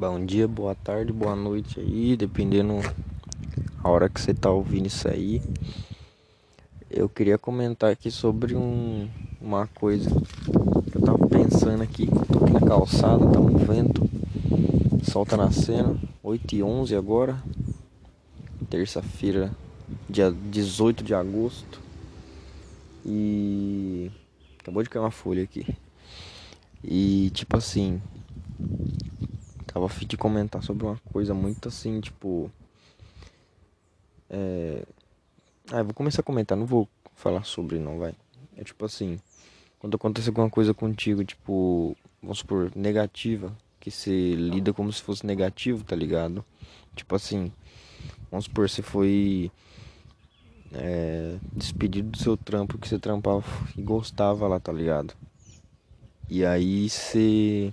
Bom dia, boa tarde, boa noite aí, dependendo a hora que você tá ouvindo isso aí. Eu queria comentar aqui sobre um, uma coisa que eu tava pensando aqui. Tô aqui na calçada, tá um vento, o sol tá nascendo, 8 e 11 agora, terça-feira, dia 18 de agosto. E acabou de cair uma folha aqui. E tipo assim, Tava fim de comentar sobre uma coisa muito assim, tipo. É. Ah, eu vou começar a comentar, não vou falar sobre não, vai. É tipo assim, quando acontece alguma coisa contigo, tipo, vamos supor, negativa, que você lida como se fosse negativo, tá ligado? Tipo assim, vamos supor, você foi é, despedido do seu trampo que você trampava e gostava lá, tá ligado? E aí você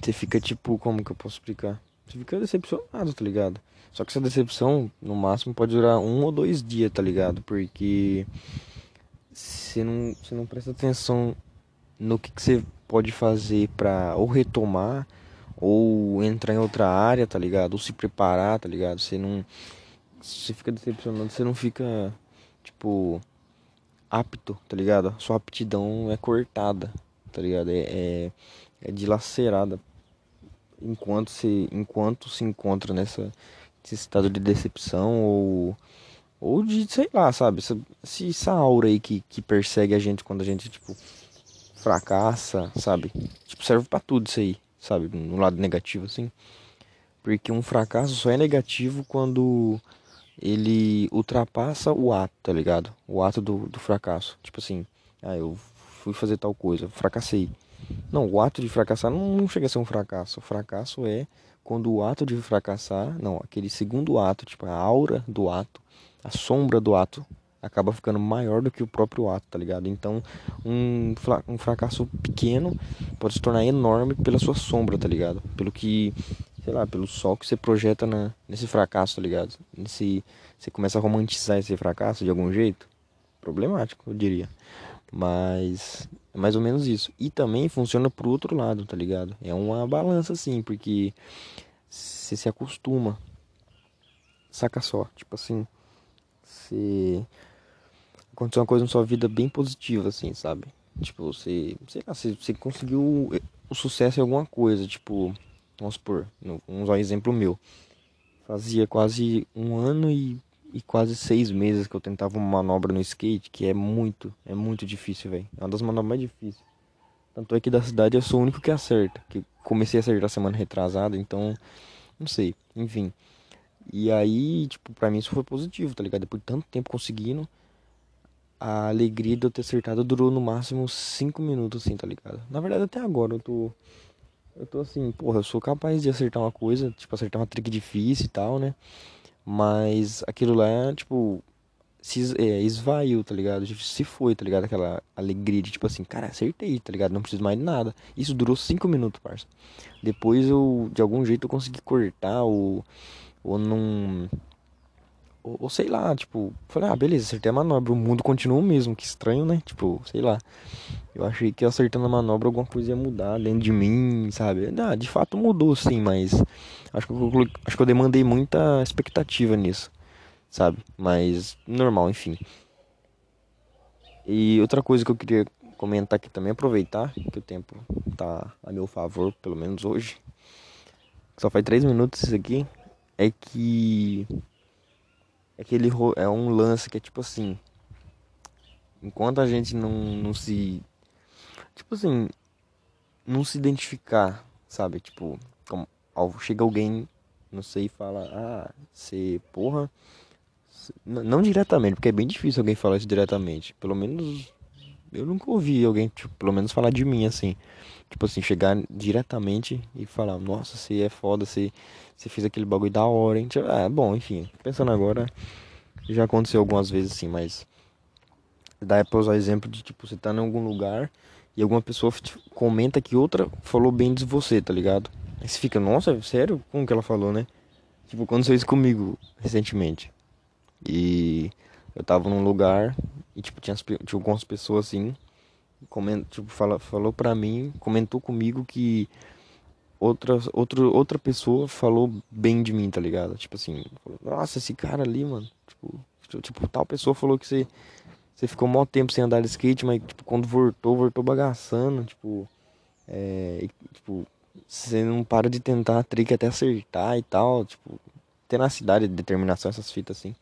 você fica tipo, como que eu posso explicar? Você fica decepcionado, tá ligado? Só que essa decepção, no máximo, pode durar um ou dois dias, tá ligado? Porque você não, você não presta atenção no que, que você pode fazer pra ou retomar ou entrar em outra área, tá ligado? Ou se preparar, tá ligado? Você não. Você fica decepcionado, você não fica, tipo, apto, tá ligado? Sua aptidão é cortada, tá ligado? É, é, é dilacerada enquanto se, enquanto se encontra nessa esse estado de decepção ou ou de, sei lá, sabe, essa, essa aura aí que, que persegue a gente quando a gente, tipo, fracassa, sabe? Tipo, serve para tudo isso aí, sabe? No lado negativo, assim. Porque um fracasso só é negativo quando ele ultrapassa o ato, tá ligado? O ato do, do fracasso. Tipo assim, ah, eu fui fazer tal coisa, fracassei. Não, o ato de fracassar não, não chega a ser um fracasso. O fracasso é quando o ato de fracassar, não, aquele segundo ato, tipo a aura do ato, a sombra do ato, acaba ficando maior do que o próprio ato, tá ligado? Então, um, um fracasso pequeno pode se tornar enorme pela sua sombra, tá ligado? Pelo que, sei lá, pelo sol que você projeta na, nesse fracasso, tá ligado? Nesse, você começa a romantizar esse fracasso de algum jeito, problemático, eu diria. Mas é mais ou menos isso. E também funciona pro outro lado, tá ligado? É uma balança assim, porque você se acostuma. Saca só, tipo assim, você aconteceu uma coisa na sua vida bem positiva assim, sabe? Tipo, você, sei lá, você, você conseguiu o sucesso em alguma coisa, tipo, vamos supor, vamos usar um exemplo meu. Fazia quase um ano e e quase seis meses que eu tentava uma manobra no skate, que é muito, é muito difícil, velho. É uma das manobras mais difíceis. Tanto é que da cidade eu sou o único que acerta. Que comecei a acertar semana retrasada, então. Não sei, enfim. E aí, tipo, pra mim isso foi positivo, tá ligado? Depois de tanto tempo conseguindo, a alegria de eu ter acertado durou no máximo cinco minutos, assim, tá ligado? Na verdade, até agora eu tô. Eu tô assim, porra, eu sou capaz de acertar uma coisa, tipo, acertar uma trick difícil e tal, né? Mas aquilo lá, tipo, se é, esvaiu, tá ligado? Se foi, tá ligado? Aquela alegria de tipo assim, cara, acertei, tá ligado? Não preciso mais de nada. Isso durou 5 minutos, parça. Depois eu, de algum jeito, eu consegui cortar ou, ou não ou, ou, sei lá, tipo, falei, ah, beleza, acertei a manobra, o mundo continua o mesmo, que estranho, né? Tipo, sei lá. Eu achei que acertando a manobra alguma coisa ia mudar dentro de mim, sabe? Ah, de fato mudou sim, mas acho que eu, acho que eu demandei muita expectativa nisso, sabe? Mas normal, enfim. E outra coisa que eu queria comentar aqui também, aproveitar que o tempo tá a meu favor, pelo menos hoje. Só faz três minutos isso aqui. É que aquele é um lance que é tipo assim, enquanto a gente não, não se tipo assim, não se identificar, sabe? Tipo, chega alguém, não sei, fala: "Ah, você, porra, não, diretamente, porque é bem difícil alguém falar isso diretamente. Pelo menos eu nunca ouvi alguém, tipo, pelo menos falar de mim assim. Tipo assim, chegar diretamente e falar, nossa, você é foda, você, você fez aquele bagulho da hora, hein? É, bom, enfim, pensando agora, já aconteceu algumas vezes assim, mas dá pra usar exemplo de, tipo, você tá em algum lugar e alguma pessoa tipo, comenta que outra falou bem de você, tá ligado? Você fica, nossa, sério? Como que ela falou, né? Tipo, aconteceu isso comigo recentemente. E eu tava num lugar e, tipo, tinha, tinha algumas pessoas assim coment, tipo, fala, falou pra mim, comentou comigo que outra, outro, outra pessoa falou bem de mim, tá ligado? Tipo assim, falou, nossa, esse cara ali, mano. Tipo, tipo, tal pessoa falou que você, você ficou mó tempo sem andar de skate, mas tipo, quando voltou, voltou bagaçando, tipo. É, tipo, você não para de tentar trick até acertar e tal, tipo, tenacidade, determinação, essas fitas assim.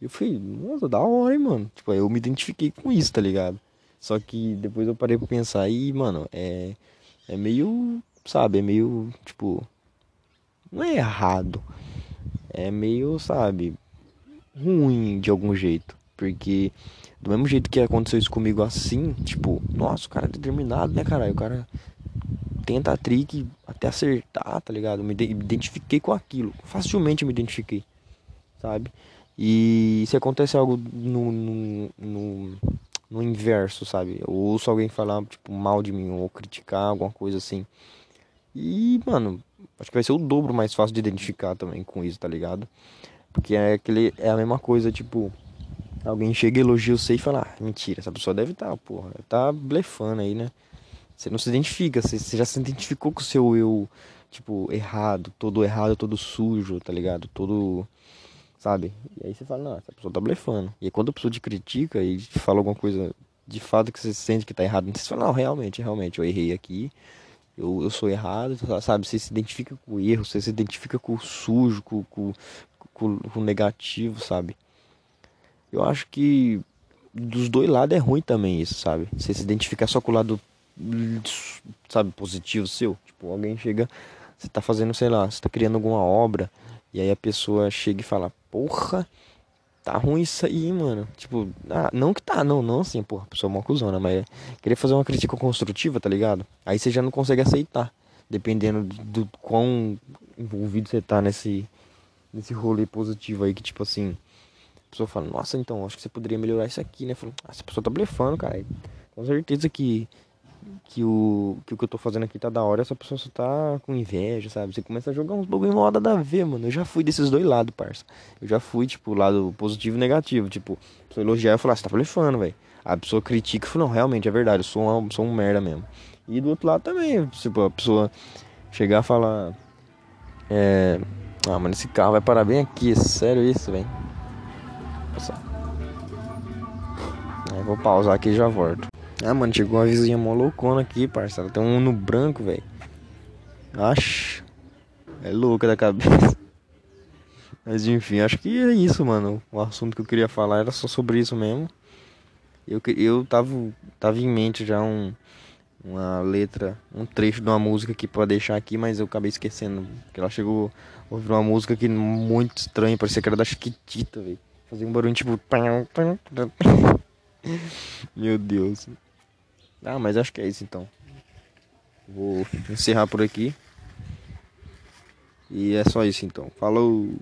Eu fui, nossa, da hora, hein, mano. Tipo, eu me identifiquei com isso, tá ligado? Só que depois eu parei pra pensar e, mano, é, é meio, sabe, é meio, tipo, não é errado. É meio, sabe, ruim de algum jeito. Porque do mesmo jeito que aconteceu isso comigo assim, tipo, nossa, o cara é determinado, né, caralho? O cara tenta a trick até acertar, tá ligado? Me identifiquei com aquilo. Facilmente me identifiquei, sabe? E se acontece algo no, no, no, no inverso, sabe? Eu ouço alguém falar, tipo, mal de mim ou criticar alguma coisa assim. E, mano, acho que vai ser o dobro mais fácil de identificar também com isso, tá ligado? Porque é aquele é a mesma coisa, tipo, alguém chega elogia você e fala, ah, mentira, essa pessoa deve estar, tá, porra, tá blefando aí, né? Você não se identifica, você, já se identificou com o seu eu, tipo, errado, todo errado, todo sujo, tá ligado? Todo, sabe? E aí você fala, não, essa pessoa tá blefando. E aí quando a pessoa te critica e fala alguma coisa de fato que você sente que tá errado, você fala, não, realmente, realmente, eu errei aqui eu, eu sou errado, sabe? Você se identifica com o erro, você se identifica com o sujo, com, com, com, com o negativo, sabe? Eu acho que dos dois lados é ruim também isso, sabe? Você se identificar só com o lado, sabe, positivo seu. Tipo, alguém chega, você tá fazendo, sei lá, você tá criando alguma obra, e aí a pessoa chega e fala, porra, tá ruim isso aí, mano. Tipo, ah, não que tá, não, não assim, porra, pessoa é uma cuzona, mas querer fazer uma crítica construtiva, tá ligado? Aí você já não consegue aceitar, dependendo do, do quão envolvido você tá nesse, nesse rolê positivo aí, que tipo assim, a pessoa fala, nossa, então, acho que você poderia melhorar isso aqui, né? Falo, ah, essa pessoa tá blefando, cara. Com certeza que que o, que o que eu tô fazendo aqui tá da hora, essa pessoa só tá com inveja, sabe? Você começa a jogar uns bagulho moda da ver, mano. Eu já fui desses dois lados, parça. Eu já fui, tipo, lado positivo e negativo. Tipo, a pessoa elogiar, eu falar, ah, você tá blefando, velho. A pessoa critica e fala, não, realmente, é verdade, eu sou, uma, sou um merda mesmo. E do outro lado também, tipo, a pessoa chegar e falar, é... Ah, mano, esse carro vai parar bem aqui, é sério isso, velho. Vou pausar aqui e já volto. Ah, mano, chegou uma vizinha mó loucona aqui, parceiro. Tem um no branco, velho. Acho. É louca da cabeça. Mas enfim, acho que é isso, mano. O assunto que eu queria falar era só sobre isso mesmo. Eu, eu tava, tava em mente já um, uma letra, um trecho de uma música aqui pra deixar aqui, mas eu acabei esquecendo. Porque ela chegou a ouvir uma música que muito estranha, parecia que era da Chiquitita, velho. Fazia um barulho tipo. Meu Deus. Ah, mas acho que é isso então. Vou encerrar por aqui. E é só isso então. Falou!